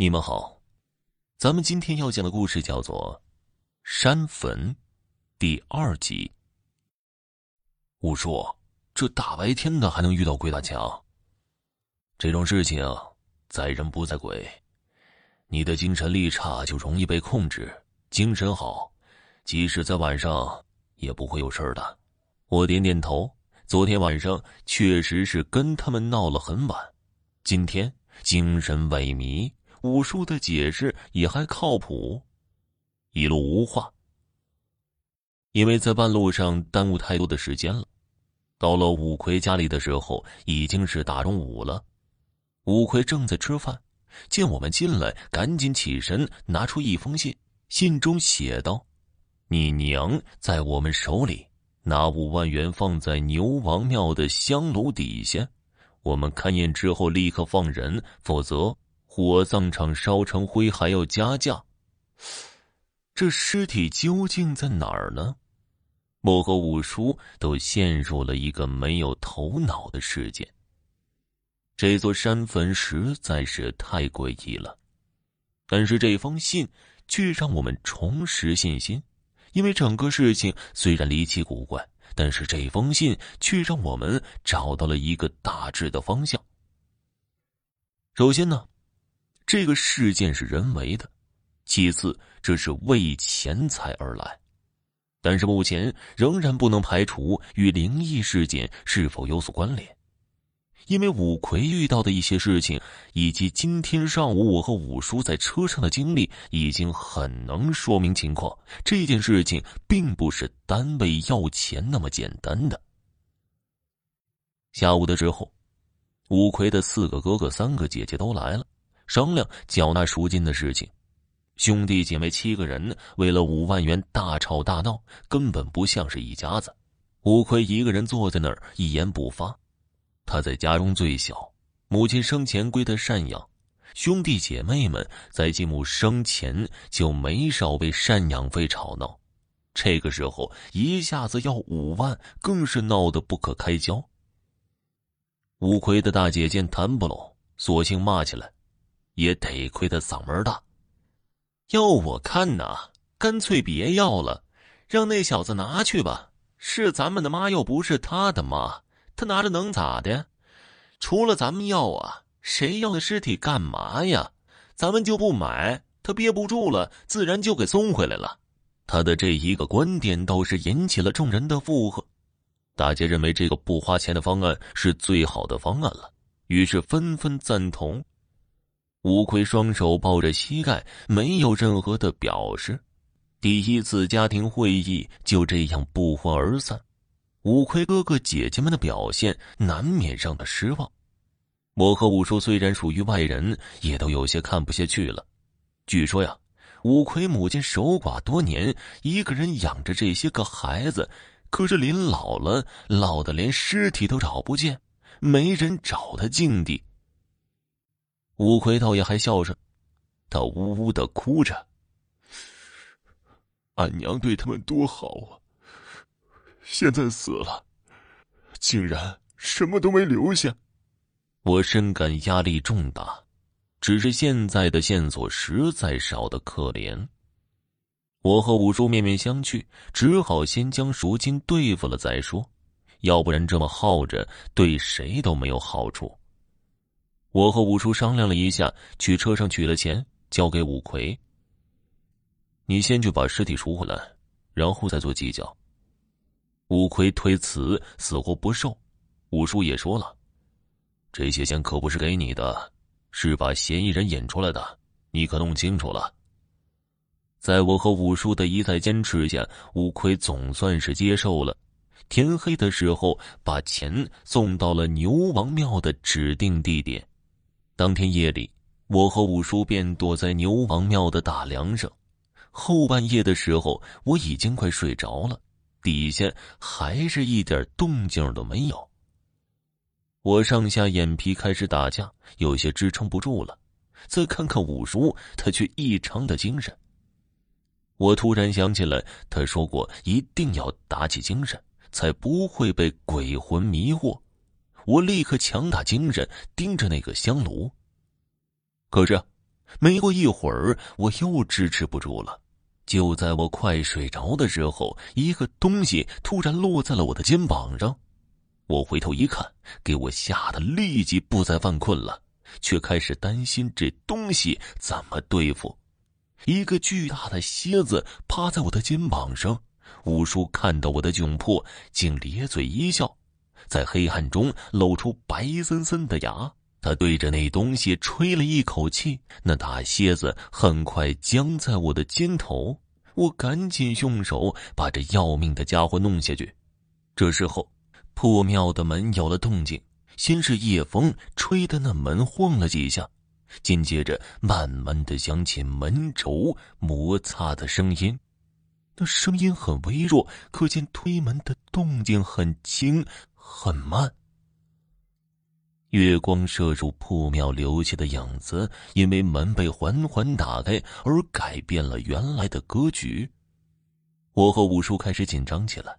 你们好，咱们今天要讲的故事叫做《山坟》第二集。五叔，这大白天的还能遇到鬼打墙？这种事情在人不在鬼，你的精神力差就容易被控制。精神好，即使在晚上也不会有事的。我点点头。昨天晚上确实是跟他们闹了很晚，今天精神萎靡。武叔的解释也还靠谱，一路无话。因为在半路上耽误太多的时间了，到了五魁家里的时候已经是大中午了。五魁正在吃饭，见我们进来，赶紧起身拿出一封信，信中写道：“你娘在我们手里，拿五万元放在牛王庙的香炉底下，我们勘验之后立刻放人，否则。”火葬场烧成灰还要加价，这尸体究竟在哪儿呢？我和五叔都陷入了一个没有头脑的世界。这座山坟实在是太诡异了，但是这封信却让我们重拾信心，因为整个事情虽然离奇古怪，但是这封信却让我们找到了一个大致的方向。首先呢。这个事件是人为的，其次这是为钱财而来，但是目前仍然不能排除与灵异事件是否有所关联，因为五魁遇到的一些事情，以及今天上午我和五叔在车上的经历，已经很能说明情况。这件事情并不是单位要钱那么简单的。下午的时候，五魁的四个哥哥、三个姐姐都来了。商量缴纳赎金的事情，兄弟姐妹七个人为了五万元大吵大闹，根本不像是一家子。吴奎一个人坐在那儿一言不发，他在家中最小，母亲生前归他赡养，兄弟姐妹们在继母生前就没少为赡养费吵闹，这个时候一下子要五万，更是闹得不可开交。吴奎的大姐见谈不拢，索性骂起来。也得亏他嗓门大，要我看呐，干脆别要了，让那小子拿去吧。是咱们的妈，又不是他的妈，他拿着能咋的？除了咱们要啊，谁要那尸体干嘛呀？咱们就不买，他憋不住了，自然就给送回来了。他的这一个观点倒是引起了众人的附和，大家认为这个不花钱的方案是最好的方案了，于是纷纷赞同。吴奎双手抱着膝盖，没有任何的表示。第一次家庭会议就这样不欢而散。吴奎哥哥姐姐们的表现难免让他失望。我和五叔虽然属于外人，也都有些看不下去了。据说呀，五奎母亲守寡多年，一个人养着这些个孩子，可是临老了，老的连尸体都找不见，没人找他敬地。五魁倒也还笑着，他呜呜的哭着：“俺娘对他们多好啊！现在死了，竟然什么都没留下。”我深感压力重大，只是现在的线索实在少的可怜。我和五叔面面相觑，只好先将赎金对付了再说，要不然这么耗着，对谁都没有好处。我和五叔商量了一下，去车上取了钱，交给五魁。你先去把尸体赎回来，然后再做计较。五魁推辞，死活不受。五叔也说了，这些钱可不是给你的，是把嫌疑人引出来的，你可弄清楚了。在我和五叔的一再坚持下，五魁总算是接受了。天黑的时候，把钱送到了牛王庙的指定地点。当天夜里，我和五叔便躲在牛王庙的大梁上。后半夜的时候，我已经快睡着了，底下还是一点动静都没有。我上下眼皮开始打架，有些支撑不住了。再看看五叔，他却异常的精神。我突然想起来，他说过一定要打起精神，才不会被鬼魂迷惑。我立刻强打精神，盯着那个香炉。可是，没过一会儿，我又支持不住了。就在我快睡着的时候，一个东西突然落在了我的肩膀上。我回头一看，给我吓得立即不再犯困了，却开始担心这东西怎么对付。一个巨大的蝎子趴在我的肩膀上，五叔看到我的窘迫，竟咧嘴一笑，在黑暗中露出白森森的牙。他对着那东西吹了一口气，那大蝎子很快僵在我的肩头。我赶紧用手把这要命的家伙弄下去。这时候，破庙的门有了动静，先是夜风吹得那门晃了几下，紧接着慢慢的响起门轴摩擦的声音。那声音很微弱，可见推门的动静很轻很慢。月光射入破庙留下的影子，因为门被缓缓打开而改变了原来的格局。我和五叔开始紧张起来，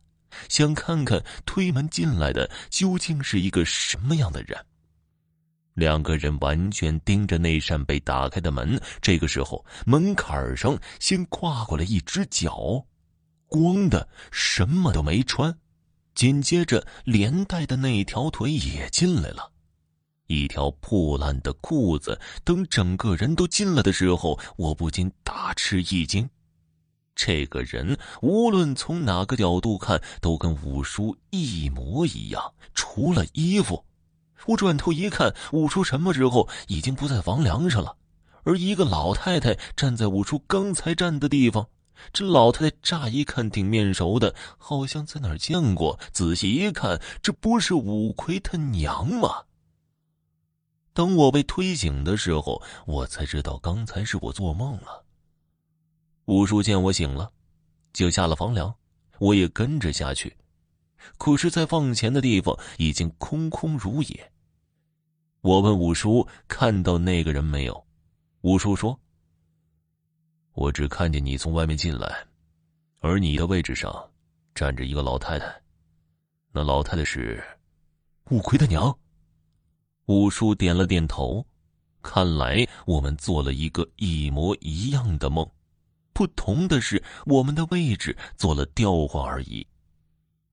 想看看推门进来的究竟是一个什么样的人。两个人完全盯着那扇被打开的门。这个时候，门槛上先跨过来一只脚，光的什么都没穿，紧接着连带的那条腿也进来了。一条破烂的裤子。等整个人都进来的时候，我不禁大吃一惊。这个人无论从哪个角度看，都跟五叔一模一样，除了衣服。我转头一看，五叔什么时候已经不在房梁上了，而一个老太太站在五叔刚才站的地方。这老太太乍一看挺面熟的，好像在哪儿见过。仔细一看，这不是五魁他娘吗？等我被推醒的时候，我才知道刚才是我做梦了。五叔见我醒了，就下了房梁，我也跟着下去。可是，在放钱的地方已经空空如也。我问五叔看到那个人没有，五叔说：“我只看见你从外面进来，而你的位置上站着一个老太太，那老太太是五魁的娘。”五叔点了点头，看来我们做了一个一模一样的梦，不同的是我们的位置做了调换而已。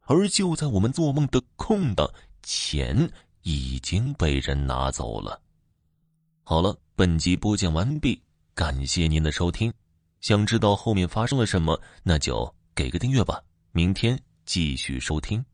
而就在我们做梦的空档，钱已经被人拿走了。好了，本集播讲完毕，感谢您的收听。想知道后面发生了什么，那就给个订阅吧。明天继续收听。